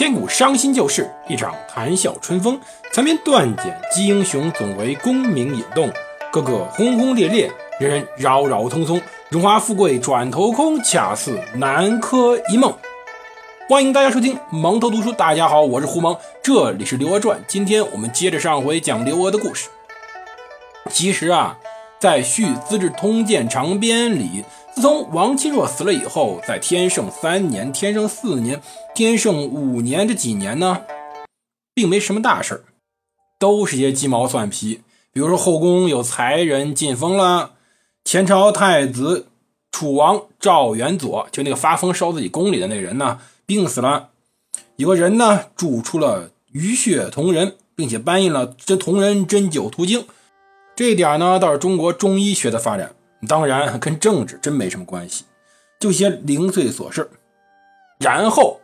千古伤心旧事，一场谈笑春风。残篇断简击英雄，总为功名引动。个个轰轰烈烈，人人扰扰匆匆。荣华富贵转头空，恰似南柯一梦。欢迎大家收听蒙头读书。大家好，我是胡蒙，这里是刘娥传。今天我们接着上回讲刘娥的故事。其实啊，在《续资治通鉴长编》里。自从王钦若死了以后，在天圣三年、天圣四年、天圣五年这几年呢，并没什么大事都是些鸡毛蒜皮。比如说后宫有才人进封了，前朝太子楚王赵元佐，就那个发疯烧自己宫里的那人呢，病死了。有个人呢，铸出了鱼血铜人，并且搬运了这铜人针灸图经。这一点呢，倒是中国中医学的发展。当然跟政治真没什么关系，就些零碎琐事然后，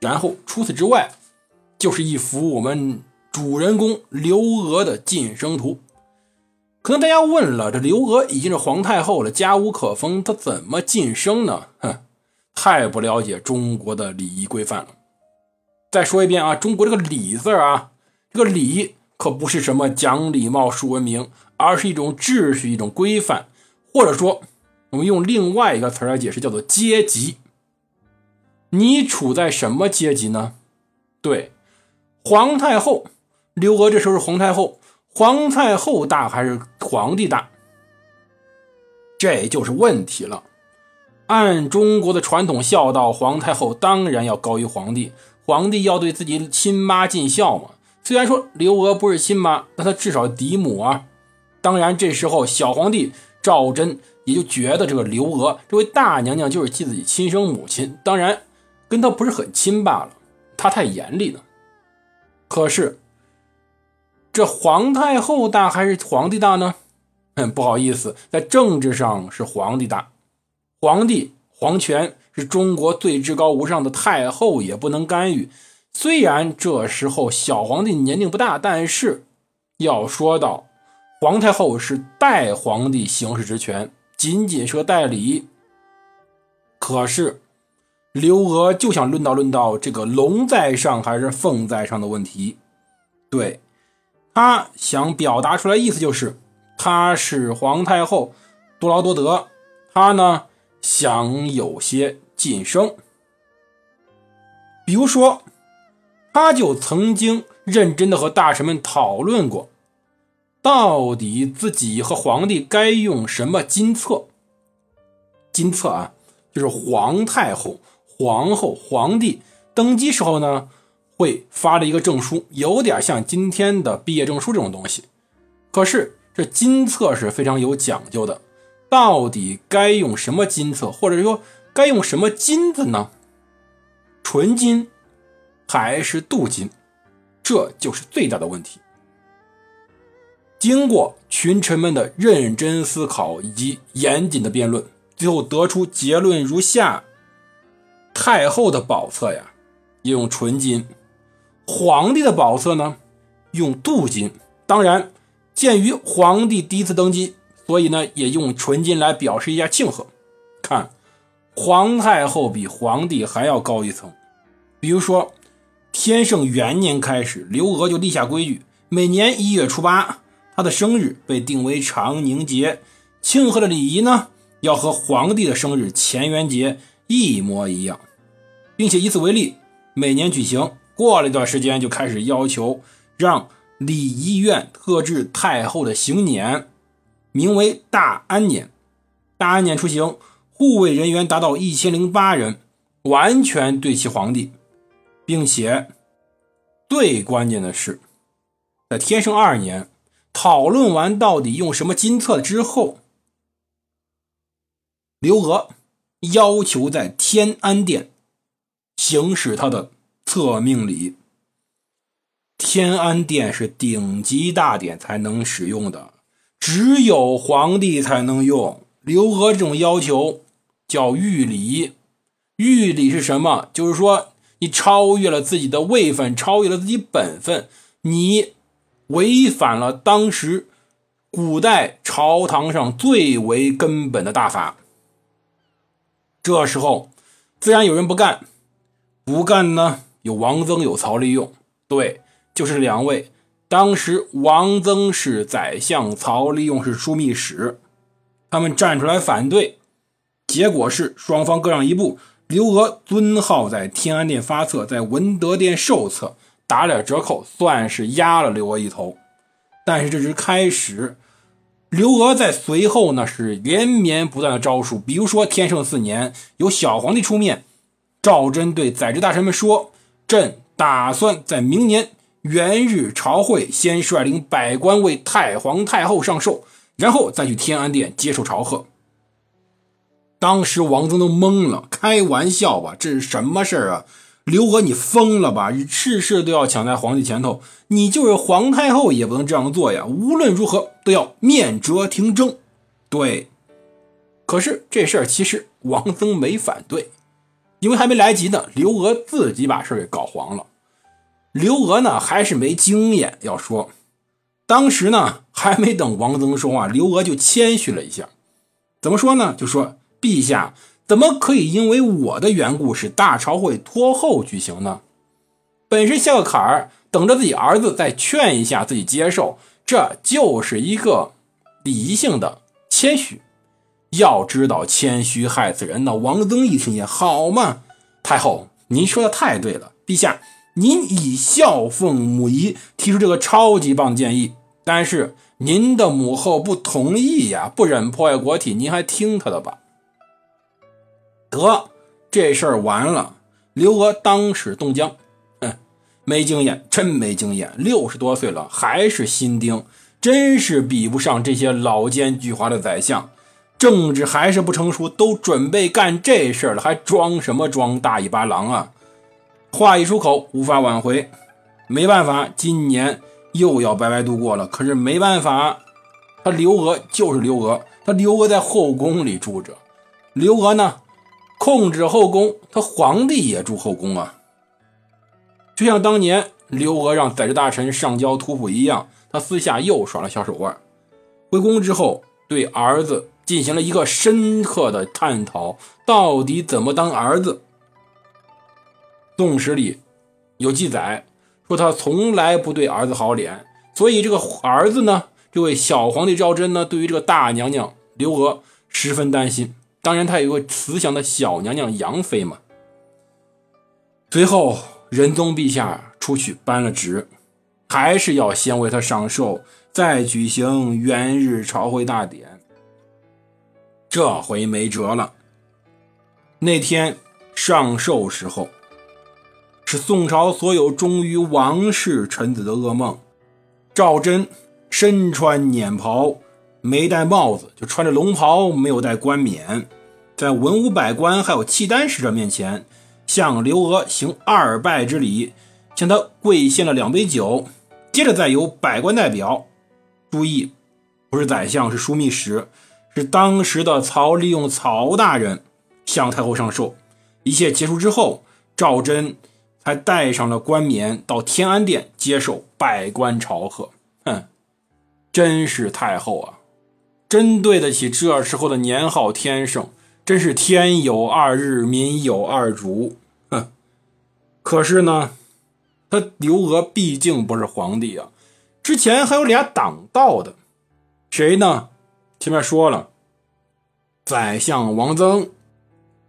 然后除此之外，就是一幅我们主人公刘娥的晋升图。可能大家问了，这刘娥已经是皇太后了，家无可封，她怎么晋升呢？哼，太不了解中国的礼仪规范了。再说一遍啊，中国这个礼字啊，这个礼可不是什么讲礼貌、树文明。而是一种秩序，一种规范，或者说，我们用另外一个词来解释，叫做阶级。你处在什么阶级呢？对，皇太后刘娥这时候是皇太后，皇太后大还是皇帝大？这就是问题了。按中国的传统孝道，皇太后当然要高于皇帝，皇帝要对自己亲妈尽孝嘛。虽然说刘娥不是亲妈，但她至少嫡母啊。当然，这时候小皇帝赵祯也就觉得这个刘娥这位大娘娘就是继自己亲生母亲，当然跟她不是很亲罢了，她太严厉了。可是这皇太后大还是皇帝大呢？嗯，不好意思，在政治上是皇帝大，皇帝皇权是中国最至高无上的，太后也不能干预。虽然这时候小皇帝年龄不大，但是要说到。皇太后是代皇帝行使职权，仅仅是个代理。可是刘娥就想论到论到这个龙在上还是凤在上的问题，对她想表达出来意思就是，她是皇太后，多劳多得，她呢想有些晋升。比如说，她就曾经认真的和大臣们讨论过。到底自己和皇帝该用什么金册？金册啊，就是皇太后、皇后、皇帝登基时候呢，会发的一个证书，有点像今天的毕业证书这种东西。可是这金册是非常有讲究的，到底该用什么金册，或者说该用什么金子呢？纯金还是镀金？这就是最大的问题。经过群臣们的认真思考以及严谨的辩论，最后得出结论如下：太后的宝册呀，用纯金；皇帝的宝册呢，用镀金。当然，鉴于皇帝第一次登基，所以呢，也用纯金来表示一下庆贺。看，皇太后比皇帝还要高一层。比如说，天圣元年开始，刘娥就立下规矩，每年一月初八。他的生日被定为长宁节，庆贺的礼仪呢，要和皇帝的生日乾元节一模一样，并且以此为例，每年举行。过了一段时间，就开始要求让礼仪院特制太后的行辇，名为大安辇。大安辇出行，护卫人员达到一千零八人，完全对齐皇帝，并且最关键的是，在天圣二年。讨论完到底用什么金册之后，刘娥要求在天安殿行使他的册命礼。天安殿是顶级大典才能使用的，只有皇帝才能用。刘娥这种要求叫御礼。御礼是什么？就是说你超越了自己的位分，超越了自己本分，你。违反了当时古代朝堂上最为根本的大法。这时候，自然有人不干，不干呢，有王增，有曹利用，对，就是两位。当时王增是宰相，曹利用是枢密使，他们站出来反对，结果是双方各让一步。刘娥尊号在天安殿发册，在文德殿受册，打点折扣，算是压了刘娥一头。但是这是开始，刘娥在随后呢是连绵不断的招数，比如说天圣四年，由小皇帝出面，赵祯对宰执大臣们说：“朕打算在明年。”元日朝会，先率领百官为太皇太后上寿，然后再去天安殿接受朝贺。当时王增都懵了，开玩笑吧？这是什么事儿啊？刘娥，你疯了吧？你事事都要抢在皇帝前头，你就是皇太后也不能这样做呀！无论如何都要面折廷争。对，可是这事儿其实王增没反对，因为还没来及呢，刘娥自己把事儿给搞黄了。刘娥呢还是没经验，要说，当时呢还没等王增说话，刘娥就谦虚了一下，怎么说呢？就说陛下怎么可以因为我的缘故使大朝会拖后举行呢？本是下个坎儿，等着自己儿子再劝一下自己接受，这就是一个礼仪性的谦虚。要知道谦虚害死人呢。王增一听也好嘛，太后您说的太对了，陛下。您以孝奉母仪提出这个超级棒的建议，但是您的母后不同意呀，不忍破坏国体，您还听他的吧？得，这事儿完了。刘娥当时冻僵，哼，没经验，真没经验，六十多岁了还是新丁，真是比不上这些老奸巨猾的宰相，政治还是不成熟，都准备干这事儿了，还装什么装大尾巴狼啊？话一出口，无法挽回，没办法，今年又要白白度过了。可是没办法，他刘娥就是刘娥，他刘娥在后宫里住着，刘娥呢控制后宫，他皇帝也住后宫啊。就像当年刘娥让宰执大臣上交图谱一样，他私下又耍了小手腕。回宫之后，对儿子进行了一个深刻的探讨，到底怎么当儿子。《宋史》里有记载，说他从来不对儿子好脸，所以这个儿子呢，这位小皇帝赵祯呢，对于这个大娘娘刘娥十分担心。当然，他有个慈祥的小娘娘杨妃嘛。随后，仁宗陛下出去颁了旨，还是要先为他上寿，再举行元日朝会大典。这回没辙了。那天上寿时候。是宋朝所有忠于王室臣子的噩梦。赵祯身穿辇袍，没戴帽子，就穿着龙袍，没有戴冠冕，在文武百官还有契丹使者面前，向刘娥行二拜之礼，向他跪献了两杯酒。接着再由百官代表，注意，不是宰相，是枢密使，是当时的曹利用曹大人向太后上寿。一切结束之后，赵祯。还带上了冠冕，到天安殿接受百官朝贺。哼，真是太后啊，真对得起这时候的年号天圣，真是天有二日，民有二主。哼，可是呢，他刘娥毕竟不是皇帝啊，之前还有俩挡道的，谁呢？前面说了，宰相王增，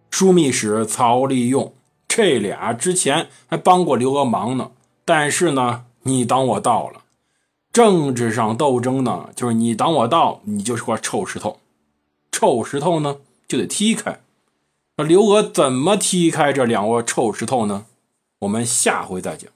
枢密使曹利用。这俩之前还帮过刘娥忙呢，但是呢，你挡我道了。政治上斗争呢，就是你挡我道，你就是块臭石头。臭石头呢，就得踢开。那刘娥怎么踢开这两窝臭石头呢？我们下回再讲。